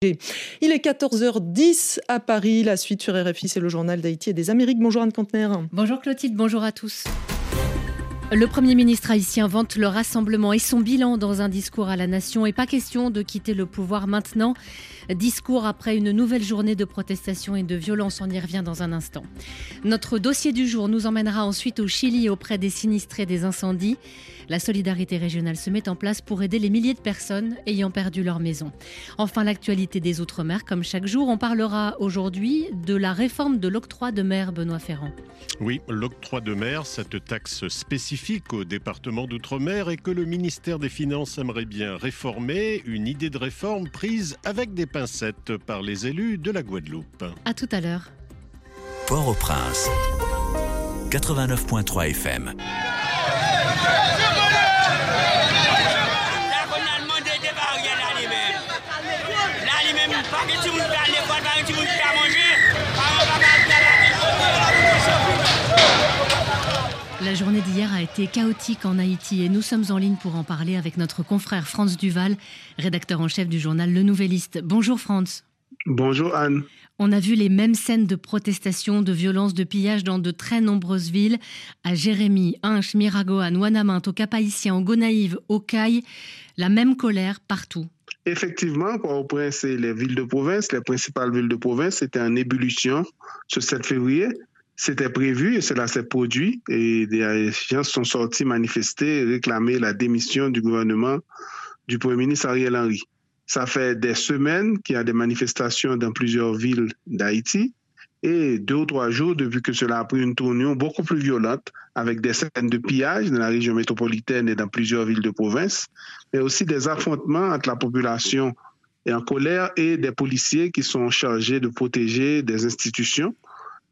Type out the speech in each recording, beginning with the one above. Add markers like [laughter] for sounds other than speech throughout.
Il est 14h10 à Paris. La suite sur RFI, c'est le journal d'Haïti et des Amériques. Bonjour Anne Contener. Bonjour Clotilde, bonjour à tous. Le Premier ministre haïtien vante le rassemblement et son bilan dans un discours à la nation. Et pas question de quitter le pouvoir maintenant. Discours après une nouvelle journée de protestation et de violence. On y revient dans un instant. Notre dossier du jour nous emmènera ensuite au Chili auprès des sinistrés des incendies. La solidarité régionale se met en place pour aider les milliers de personnes ayant perdu leur maison. Enfin, l'actualité des Outre-mer, comme chaque jour, on parlera aujourd'hui de la réforme de l'octroi de mer, Benoît Ferrand. Oui, l'octroi de mer, cette taxe spécifique au département d'Outre-mer et que le ministère des Finances aimerait bien réformer, une idée de réforme prise avec des pincettes par les élus de la Guadeloupe. À tout à l'heure. Port-au-Prince, 89.3 FM. La journée d'hier a été chaotique en Haïti et nous sommes en ligne pour en parler avec notre confrère Franz Duval, rédacteur en chef du journal Le Nouvelliste. Bonjour Franz. Bonjour Anne. On a vu les mêmes scènes de protestation, de violence, de pillage dans de très nombreuses villes, à Jérémy, Inch, Miragoane, Ouanamint, au Cap-Haïtien, au Gonaïve, au Caille, la même colère partout. Effectivement, Port-au-Prince et les villes de province, les principales villes de province, étaient en ébullition ce 7 février. C'était prévu et cela s'est produit. Et des gens sont sortis manifester, réclamer la démission du gouvernement du Premier ministre Ariel Henry. Ça fait des semaines qu'il y a des manifestations dans plusieurs villes d'Haïti. Et deux ou trois jours depuis que cela a pris une tournure beaucoup plus violente avec des scènes de pillage dans la région métropolitaine et dans plusieurs villes de province, mais aussi des affrontements entre la population et en colère et des policiers qui sont chargés de protéger des institutions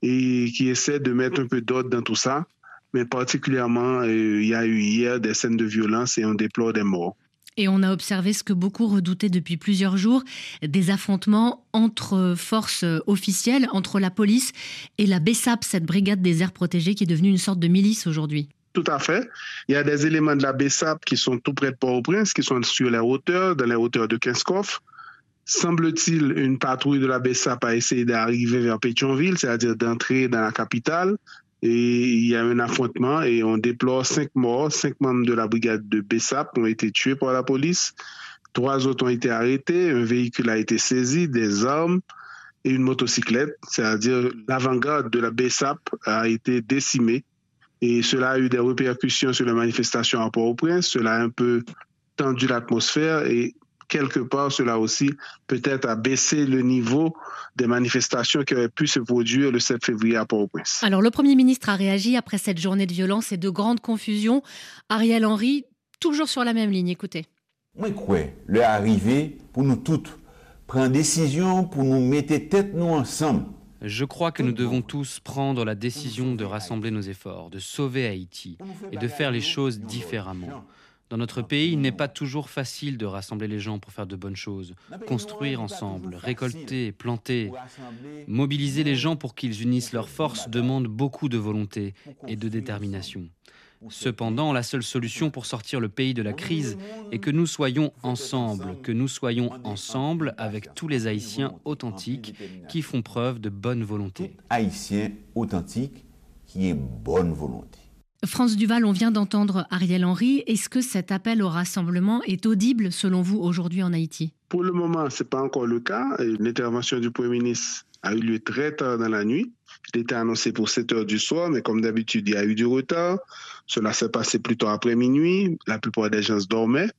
et qui essaient de mettre un peu d'ordre dans tout ça. Mais particulièrement, euh, il y a eu hier des scènes de violence et on déplore des morts. Et on a observé ce que beaucoup redoutaient depuis plusieurs jours, des affrontements entre forces officielles, entre la police et la BESAP, cette brigade des aires protégées qui est devenue une sorte de milice aujourd'hui. Tout à fait. Il y a des éléments de la BESAP qui sont tout près de Port-au-Prince, qui sont sur les hauteurs, dans les hauteurs de Kinskoff. Semble-t-il, une patrouille de la BESAP a essayé d'arriver vers Pétionville, c'est-à-dire d'entrer dans la capitale. Et il y a un affrontement et on déplore cinq morts. Cinq membres de la brigade de Bessap ont été tués par la police. Trois autres ont été arrêtés. Un véhicule a été saisi, des armes et une motocyclette. C'est-à-dire l'avant-garde de la Bessap a été décimée. Et cela a eu des répercussions sur la manifestation à Port-au-Prince. Cela a un peu tendu l'atmosphère et quelque part, cela aussi peut-être a baissé le niveau des manifestations qui auraient pu se produire le 7 février à Port-au-Prince. Alors, le Premier ministre a réagi après cette journée de violence et de grande confusion. Ariel Henry, toujours sur la même ligne, écoutez. Moi, quoi, le arrivé pour nous toutes, prendre décision pour nous mettre tête nous ensemble. Je crois que nous devons tous prendre la décision de rassembler nos efforts, de sauver Haïti et de faire les choses différemment. Dans notre pays, il n'est pas toujours facile de rassembler les gens pour faire de bonnes choses, construire ensemble, récolter, planter. Mobiliser les gens pour qu'ils unissent leurs forces demande beaucoup de volonté et de détermination. Cependant, la seule solution pour sortir le pays de la crise est que nous soyons ensemble, que nous soyons ensemble avec tous les Haïtiens authentiques qui font preuve de bonne volonté. Haïtiens authentiques qui est bonne volonté. France Duval, on vient d'entendre Ariel Henry. Est-ce que cet appel au rassemblement est audible selon vous aujourd'hui en Haïti? Pour le moment, ce n'est pas encore le cas. L'intervention du Premier ministre a eu lieu très tard dans la nuit. Il était annoncé pour 7 heures du soir, mais comme d'habitude, il y a eu du retard. Cela s'est passé plutôt après minuit. La plupart des gens dormaient.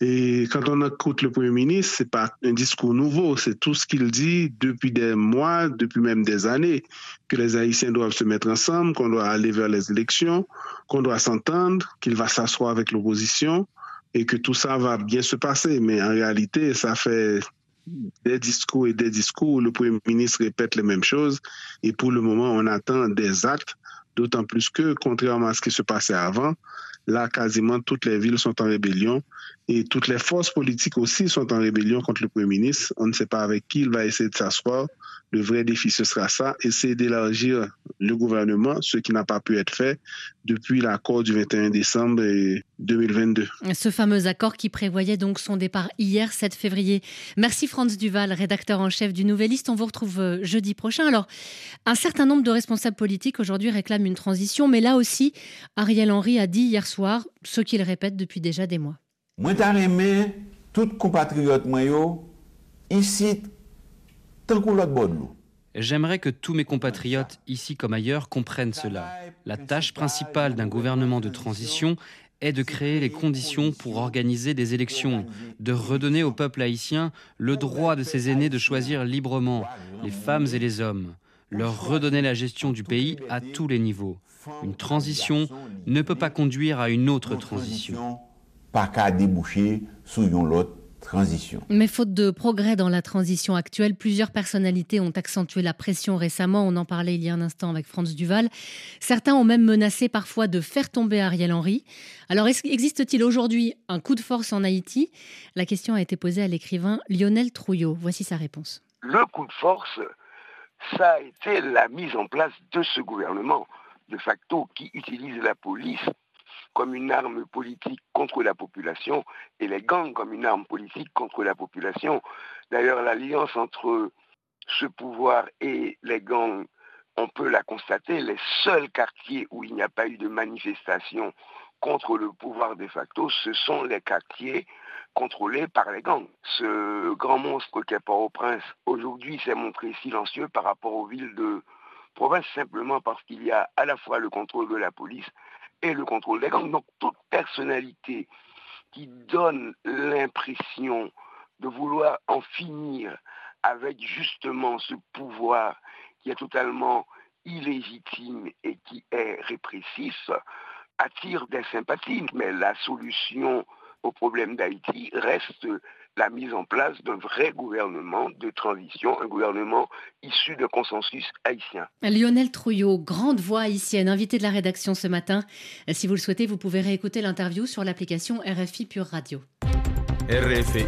Et quand on écoute le Premier ministre, c'est pas un discours nouveau, c'est tout ce qu'il dit depuis des mois, depuis même des années, que les Haïtiens doivent se mettre ensemble, qu'on doit aller vers les élections, qu'on doit s'entendre, qu'il va s'asseoir avec l'opposition et que tout ça va bien se passer. Mais en réalité, ça fait des discours et des discours où le Premier ministre répète les mêmes choses. Et pour le moment, on attend des actes, d'autant plus que, contrairement à ce qui se passait avant, Là, quasiment toutes les villes sont en rébellion et toutes les forces politiques aussi sont en rébellion contre le Premier ministre. On ne sait pas avec qui il va essayer de s'asseoir. Le vrai défi, ce sera ça, essayer d'élargir le gouvernement, ce qui n'a pas pu être fait depuis l'accord du 21 décembre 2022. Ce fameux accord qui prévoyait donc son départ hier, 7 février. Merci Franz Duval, rédacteur en chef du Nouvelliste. On vous retrouve euh, jeudi prochain. Alors, un certain nombre de responsables politiques aujourd'hui réclament une transition, mais là aussi, Ariel Henry a dit hier soir ce qu'il répète depuis déjà des mois. Moi, tout compatriote ici J'aimerais que tous mes compatriotes, ici comme ailleurs, comprennent cela. La tâche principale d'un gouvernement de transition est de créer les conditions pour organiser des élections, de redonner au peuple haïtien le droit de ses aînés de choisir librement, les femmes et les hommes, leur redonner la gestion du pays à tous les niveaux. Une transition ne peut pas conduire à une autre transition. Pas qu'à déboucher sous l'autre transition. Mais faute de progrès dans la transition actuelle, plusieurs personnalités ont accentué la pression récemment. On en parlait il y a un instant avec Franz Duval. Certains ont même menacé parfois de faire tomber Ariel Henry. Alors, existe-t-il aujourd'hui un coup de force en Haïti? La question a été posée à l'écrivain Lionel Trouillot. Voici sa réponse. Le coup de force, ça a été la mise en place de ce gouvernement de facto qui utilise la police comme une arme politique contre la population et les gangs comme une arme politique contre la population. D'ailleurs, l'alliance entre ce pouvoir et les gangs, on peut la constater, les seuls quartiers où il n'y a pas eu de manifestation contre le pouvoir de facto, ce sont les quartiers contrôlés par les gangs. Ce grand monstre qu'est Port-au-Prince, aujourd'hui, s'est montré silencieux par rapport aux villes de province, simplement parce qu'il y a à la fois le contrôle de la police et le contrôle des gangs. Donc toute personnalité qui donne l'impression de vouloir en finir avec justement ce pouvoir qui est totalement illégitime et qui est répressif attire des sympathies. Mais la solution au problème d'Haïti reste la mise en place d'un vrai gouvernement de transition, un gouvernement issu de consensus haïtien. Lionel Trouillot, grande voix haïtienne, invité de la rédaction ce matin. Si vous le souhaitez, vous pouvez réécouter l'interview sur l'application RFI Pure Radio. RFI,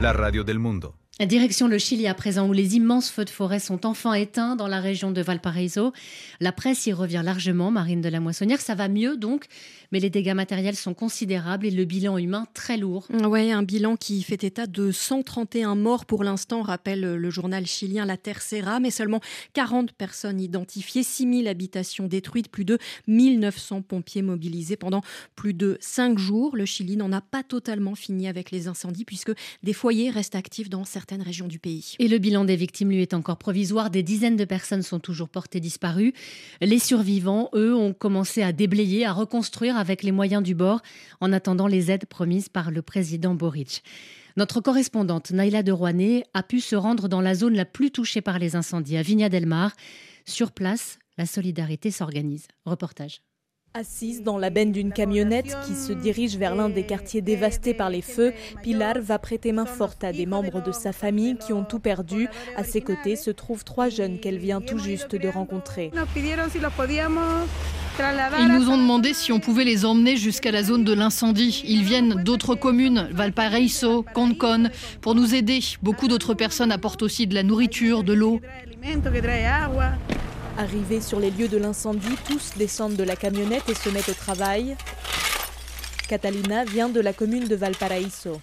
la radio del mundo. Direction le Chili à présent, où les immenses feux de forêt sont enfin éteints dans la région de Valparaiso. La presse y revient largement, Marine de la Moissonnière. Ça va mieux donc, mais les dégâts matériels sont considérables et le bilan humain très lourd. Oui, un bilan qui fait état de 131 morts pour l'instant, rappelle le journal chilien La Tercera, mais seulement 40 personnes identifiées, 6000 habitations détruites, plus de 1900 pompiers mobilisés pendant plus de 5 jours. Le Chili n'en a pas totalement fini avec les incendies puisque des foyers restent actifs dans certains régions. Et le bilan des victimes, lui, est encore provisoire. Des dizaines de personnes sont toujours portées disparues. Les survivants, eux, ont commencé à déblayer, à reconstruire avec les moyens du bord, en attendant les aides promises par le président Boric. Notre correspondante Naïla de Rouanet a pu se rendre dans la zone la plus touchée par les incendies, à Vigna del Mar. Sur place, la solidarité s'organise. Reportage. Assise dans la benne d'une camionnette qui se dirige vers l'un des quartiers dévastés par les feux, Pilar va prêter main forte à des membres de sa famille qui ont tout perdu. À ses côtés se trouvent trois jeunes qu'elle vient tout juste de rencontrer. Ils nous ont demandé si on pouvait les emmener jusqu'à la zone de l'incendie. Ils viennent d'autres communes, Valparaiso, Concon, pour nous aider. Beaucoup d'autres personnes apportent aussi de la nourriture, de l'eau. Arrivés sur les lieux de l'incendie, tous descendent de la camionnette et se mettent au travail. Catalina vient de la commune de Valparaíso.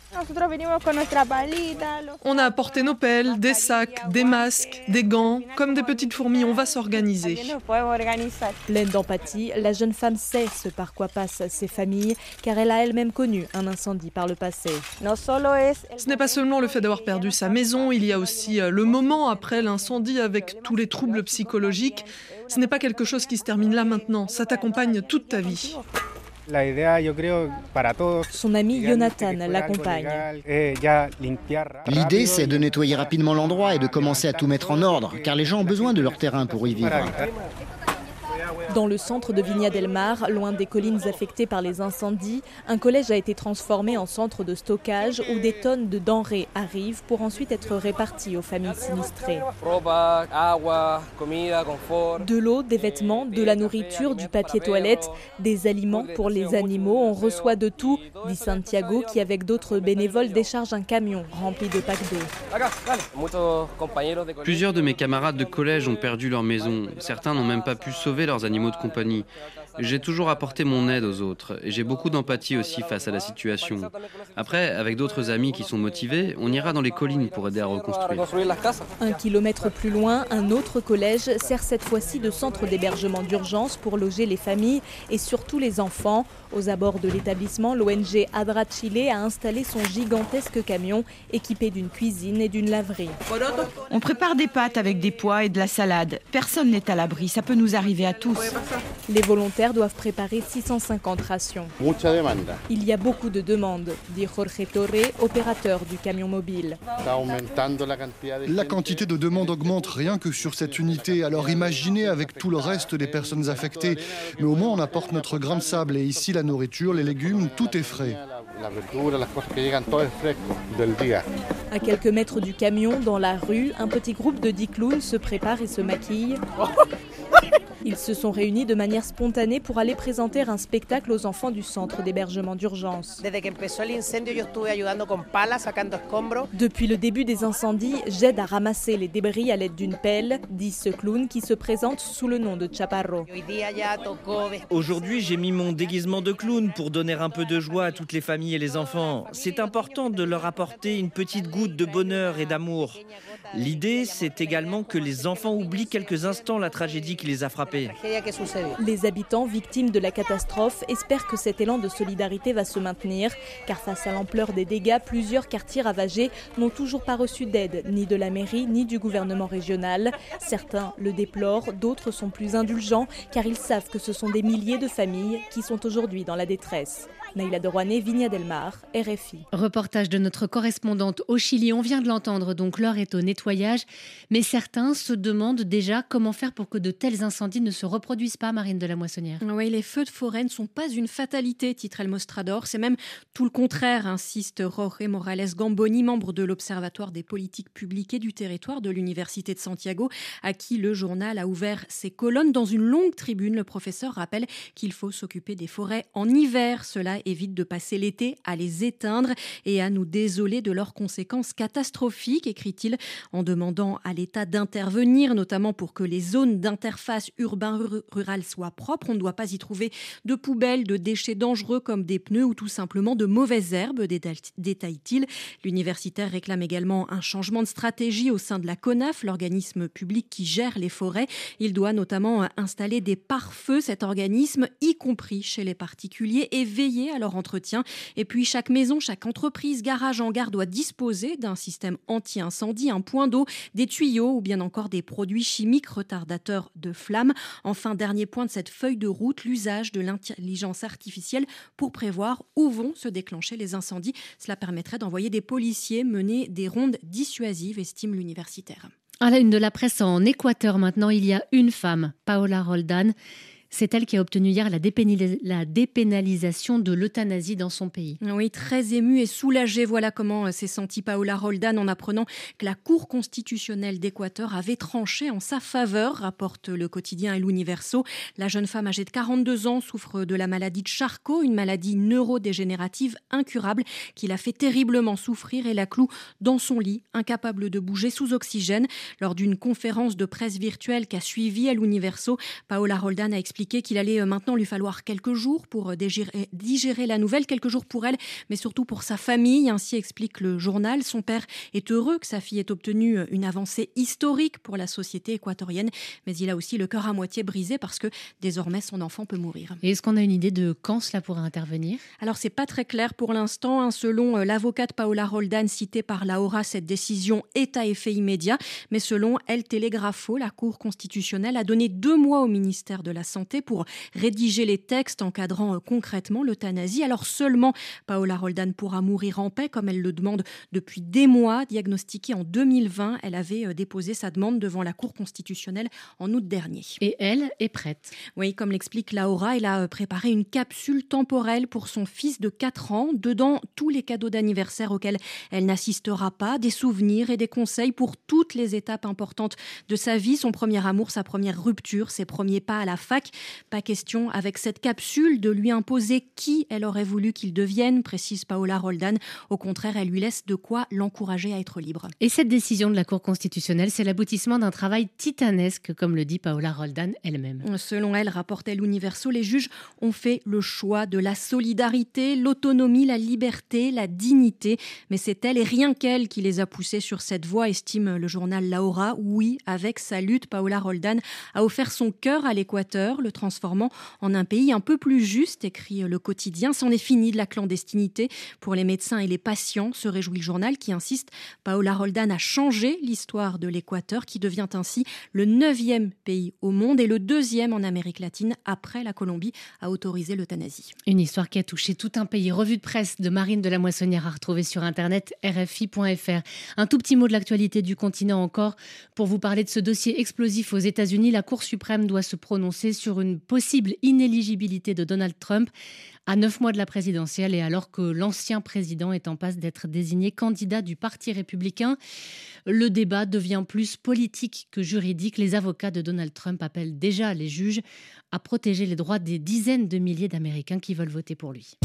On a apporté nos pelles, des sacs, des masques, des gants. Comme des petites fourmis, on va s'organiser. Pleine d'empathie, la jeune femme sait ce par quoi passent ses familles, car elle a elle-même connu un incendie par le passé. Ce n'est pas seulement le fait d'avoir perdu sa maison, il y a aussi euh, le moment après l'incendie avec tous les troubles psychologiques. Ce n'est pas quelque chose qui se termine là maintenant, ça t'accompagne toute ta vie. Son ami Jonathan l'accompagne. L'idée, c'est de nettoyer rapidement l'endroit et de commencer à tout mettre en ordre, car les gens ont besoin de leur terrain pour y vivre. Dans le centre de Vigna del Mar, loin des collines affectées par les incendies, un collège a été transformé en centre de stockage où des tonnes de denrées arrivent pour ensuite être réparties aux familles sinistrées. De l'eau, des vêtements, de la nourriture, du papier toilette, des aliments pour les animaux, on reçoit de tout, dit Santiago qui avec d'autres bénévoles décharge un camion rempli de packs d'eau. Plusieurs de mes camarades de collège ont perdu leur maison. Certains n'ont même pas pu sauver leurs de compagnie. J'ai toujours apporté mon aide aux autres et j'ai beaucoup d'empathie aussi face à la situation. Après, avec d'autres amis qui sont motivés, on ira dans les collines pour aider à reconstruire. Un kilomètre plus loin, un autre collège sert cette fois-ci de centre d'hébergement d'urgence pour loger les familles et surtout les enfants. Aux abords de l'établissement, l'ONG Adra Chile a installé son gigantesque camion équipé d'une cuisine et d'une laverie. On prépare des pâtes avec des pois et de la salade. Personne n'est à l'abri, ça peut nous arriver à tous. Les volontaires doivent préparer 650 rations. Il y a beaucoup de demandes, dit Jorge Torre, opérateur du camion mobile. La quantité de demandes augmente rien que sur cette unité, alors imaginez avec tout le reste des personnes affectées. Mais au moins on apporte notre grain de sable et ici la nourriture, les légumes, tout est frais. À quelques mètres du camion, dans la rue, un petit groupe de dix clowns se prépare et se maquille. [laughs] Ils se sont réunis de manière spontanée pour aller présenter un spectacle aux enfants du centre d'hébergement d'urgence. Depuis le début des incendies, j'aide à ramasser les débris à l'aide d'une pelle, dit ce clown qui se présente sous le nom de Chaparro. Aujourd'hui, j'ai mis mon déguisement de clown pour donner un peu de joie à toutes les familles et les enfants. C'est important de leur apporter une petite goutte de bonheur et d'amour. L'idée, c'est également que les enfants oublient quelques instants la tragédie qui les a frappés. Les habitants victimes de la catastrophe espèrent que cet élan de solidarité va se maintenir, car face à l'ampleur des dégâts, plusieurs quartiers ravagés n'ont toujours pas reçu d'aide, ni de la mairie, ni du gouvernement régional. Certains le déplorent, d'autres sont plus indulgents, car ils savent que ce sont des milliers de familles qui sont aujourd'hui dans la détresse. Naïla de Rouanet, Vigna Del Mar, RFI. Reportage de notre correspondante au Chili. On vient de l'entendre, donc l'heure est au nettoyage. Mais certains se demandent déjà comment faire pour que de tels incendies ne se reproduisent pas, Marine de la Moissonnière. Oui, les feux de forêt ne sont pas une fatalité, titre El Mostrador. C'est même tout le contraire, insiste Jorge Morales Gamboni, membre de l'Observatoire des politiques publiques et du territoire de l'Université de Santiago, à qui le journal a ouvert ses colonnes. Dans une longue tribune, le professeur rappelle qu'il faut s'occuper des forêts en hiver. Cela évite de passer l'été à les éteindre et à nous désoler de leurs conséquences catastrophiques, écrit-il, en demandant à l'État d'intervenir, notamment pour que les zones d'interface urbain-rural soient propres. On ne doit pas y trouver de poubelles, de déchets dangereux comme des pneus ou tout simplement de mauvaises herbes, détaille-t-il. L'universitaire réclame également un changement de stratégie au sein de la CONAF, l'organisme public qui gère les forêts. Il doit notamment installer des pare-feux, cet organisme, y compris chez les particuliers, et veiller à leur entretien. Et puis chaque maison, chaque entreprise, garage, hangar doit disposer d'un système anti-incendie, un point d'eau, des tuyaux ou bien encore des produits chimiques retardateurs de flammes. Enfin, dernier point de cette feuille de route, l'usage de l'intelligence artificielle pour prévoir où vont se déclencher les incendies. Cela permettrait d'envoyer des policiers mener des rondes dissuasives, estime l'universitaire. À la une de la presse en Équateur maintenant, il y a une femme, Paola Roldan, c'est elle qui a obtenu hier la, dépénalisation de l'euthanasie dans son pays. Oui, très émue et soulagée. Voilà comment euh, s'est sentie Paola Roldan en apprenant que la Cour constitutionnelle d'Équateur avait tranché en sa faveur, rapporte le quotidien El Universo. La jeune femme âgée de 42 ans souffre de la maladie de Charcot, une maladie neurodégénérative incurable qui l'a fait terriblement souffrir et la cloue dans son lit, incapable de bouger sous oxygène. Lors d'une conférence de presse virtuelle qu'a suivi El Universo, Paola Roldan a expliqué qu'il allait euh, maintenant lui falloir quelques jours pour euh, digérer, la nouvelle, quelques jours pour elle, mais surtout pour sa famille. Ainsi explique le journal. Son père est heureux que sa fille ait obtenu euh, une avancée historique pour la société équatorienne, mais il a aussi le cœur à moitié brisé parce que désormais son enfant peut mourir. Et est-ce qu'on a une idée de quand cela pourra intervenir? Alors c'est pas très clair pour l'instant. Hein. Selon l'avocate Paola Roldan citée par la Hora, cette décision est à effet immédiat, mais selon El Telegrafo, la Cour constitutionnelle a donné deux mois au ministère de la Santé Pour rédiger les textes encadrant euh, concrètement l'euthanasie. Alors seulement Paola Roldan pourra mourir en paix comme elle le demande depuis des mois. Diagnostiquée en 2020, elle avait euh, déposé sa demande devant la Cour constitutionnelle en août dernier. Et elle est prête. Oui, comme l'explique Laura, elle a euh, préparé une capsule temporelle pour son fils de 4 ans. Dedans, tous les cadeaux d'anniversaire auxquels elle n'assistera pas, des souvenirs et des conseils pour toutes les étapes importantes de sa vie, son premier amour, sa première rupture, ses premiers pas à la fac. Pas question avec cette capsule de lui imposer qui elle aurait voulu qu'il devienne, précise Paola Roldan. Au contraire, elle lui laisse de quoi l'encourager à être libre. Et cette décision de la Cour constitutionnelle, c'est l'aboutissement d'un travail titanesque, comme le dit Paola Roldan elle-même. Selon elle, rapportait l'Universo, les juges ont fait le choix de la solidarité, l'autonomie, la liberté, la dignité. Mais c'est elle et rien qu'elle qui les a poussés sur cette voie, estime le journal Laura. Oui, avec sa lutte, Paola Roldan a offert son cœur à l'Équateur, transformant en un pays un peu plus juste, écrit le quotidien. C'en est fini de la clandestinité pour les médecins et les patients, se réjouit le journal qui insiste. Paola Roldan a changé l'histoire de l'Équateur, qui devient ainsi le neuvième pays au monde et le deuxième en Amérique latine après la Colombie à autoriser l'euthanasie. Une histoire qui a touché tout un pays. Revue de presse de Marine de la Moissonnière à retrouver sur internet rfi.fr. Un tout petit mot de l'actualité du continent encore pour vous parler de ce dossier explosif aux États-Unis. La Cour suprême doit se prononcer sur une possible inéligibilité de Donald Trump à neuf mois de la présidentielle et alors que l'ancien président est en passe d'être désigné candidat du Parti républicain. Le débat devient plus politique que juridique. Les avocats de Donald Trump appellent déjà les juges à protéger les droits des dizaines de milliers d'Américains qui veulent voter pour lui.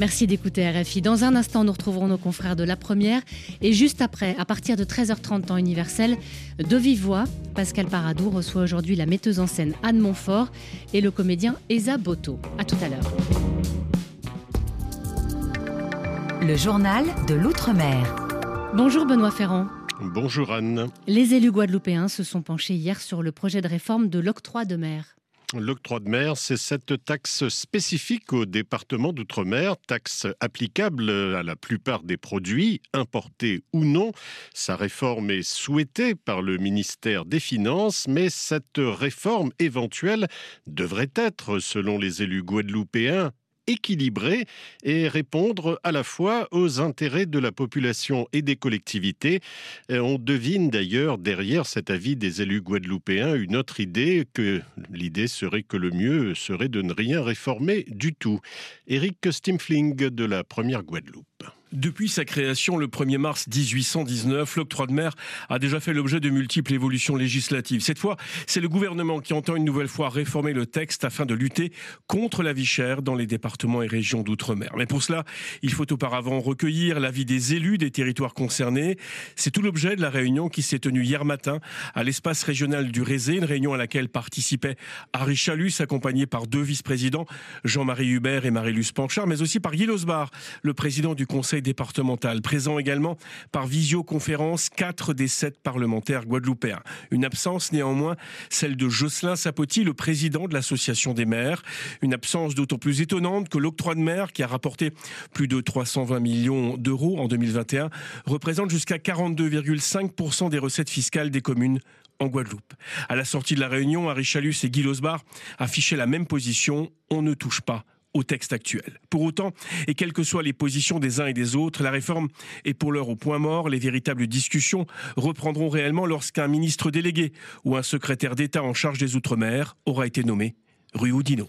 Merci d'écouter RFI. Dans un instant, nous retrouverons nos confrères de la première. Et juste après, à partir de 13h30 temps universel, de vive voix, Pascal Paradou reçoit aujourd'hui la metteuse en scène Anne Montfort et le comédien Esa Boto. A tout à l'heure. Le journal de l'Outre-mer. Bonjour Benoît Ferrand. Bonjour Anne. Les élus guadeloupéens se sont penchés hier sur le projet de réforme de l'octroi de mer. L'octroi de mer, c'est cette taxe spécifique au département d'outre-mer, taxe applicable à la plupart des produits, importés ou non. Sa réforme est souhaitée par le ministère des Finances, mais cette réforme éventuelle devrait être, selon les élus guadeloupéens, équilibré et répondre à la fois aux intérêts de la population et des collectivités. on devine d'ailleurs derrière cet avis des élus guadeloupéens une autre idée que l'idée serait que le mieux serait de ne rien réformer du tout. Éric Stimfling de la première Guadeloupe. Depuis sa création le 1er mars 1819, l'octroi de mer a déjà fait l'objet de multiples évolutions législatives. Cette fois, c'est le gouvernement qui entend une nouvelle fois réformer le texte afin de lutter contre la vie chère dans les départements et régions d'outre-mer. Mais pour cela, il faut auparavant recueillir l'avis des élus des territoires concernés. C'est tout l'objet de la réunion qui s'est tenue hier matin à l'espace régional du Rézé, une réunion à laquelle participait Harry Chalus, accompagné par deux vice-présidents, Jean-Marie Hubert et Marie-Luce Panchard, mais aussi par Guy Losbar, le président du conseil départemental. Présent également par visioconférence quatre des sept parlementaires guadeloupéens. Une absence néanmoins, celle de Jocelyn Sapoti, le président de l'association des maires. Une absence d'autant plus étonnante que l'octroi de mer, qui a rapporté plus de 320 millions d'euros en 2021, représente jusqu'à 42,5% des recettes fiscales des communes en Guadeloupe. À la sortie de la réunion, Harry Chalus et Guy Losbar affichaient la même position. On ne touche pas au texte actuel. Pour autant, et quelles que soient les positions des uns et des autres, la réforme est pour l'heure au point mort. Les véritables discussions reprendront réellement lorsqu'un ministre délégué ou un secrétaire d'État en charge des Outre-mer aura été nommé rue Oudinot.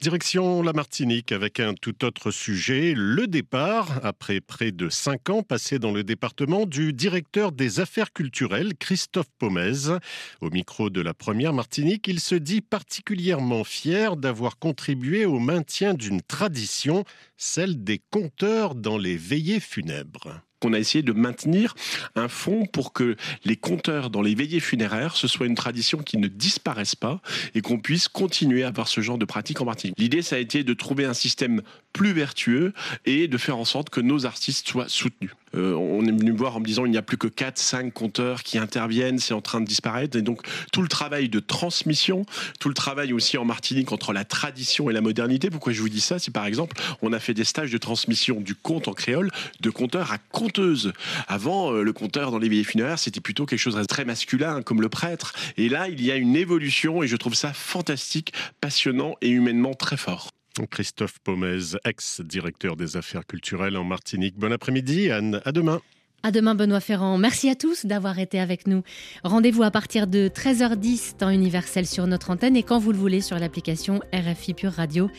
Direction la Martinique avec un tout autre sujet, le départ, après près de cinq ans passés dans le département, du directeur des affaires culturelles, Christophe Pomez. Au micro de la première Martinique, il se dit particulièrement fier d'avoir contribué au maintien d'une tradition, celle des conteurs dans les veillées funèbres on a essayé de maintenir un fonds pour que les compteurs dans les veillées funéraires, ce soit une tradition qui ne disparaisse pas et qu'on puisse continuer à avoir ce genre de pratique en Martinique. L'idée, ça a été de trouver un système plus vertueux et de faire en sorte que nos artistes soient soutenus. Euh, on est venu me voir en me disant il n'y a plus que 4-5 compteurs qui interviennent, c'est en train de disparaître. Et donc tout le travail de transmission, tout le travail aussi en Martinique entre la tradition et la modernité. Pourquoi je vous dis ça? C'est par exemple, on a fait des stages de transmission du conte en créole de conteur à conteuse. Avant, euh, le conteur dans les veillées funéraires, c'était plutôt quelque chose de très masculin, comme le prêtre. Et là, il y a une évolution et je trouve ça fantastique, passionnant et humainement très fort. Christophe Pomez, ex-directeur des affaires culturelles en Martinique. Bon après-midi, Anne. À demain. À demain, Benoît Ferrand. Merci à tous d'avoir été avec nous. Rendez-vous à partir de 13h10 temps universel sur notre antenne et quand vous le voulez sur l'application RFI Pure Radio.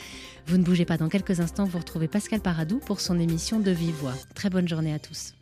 Vous ne bougez pas dans quelques instants, vous retrouvez Pascal Paradou pour son émission de Vive Voix. Très bonne journée à tous.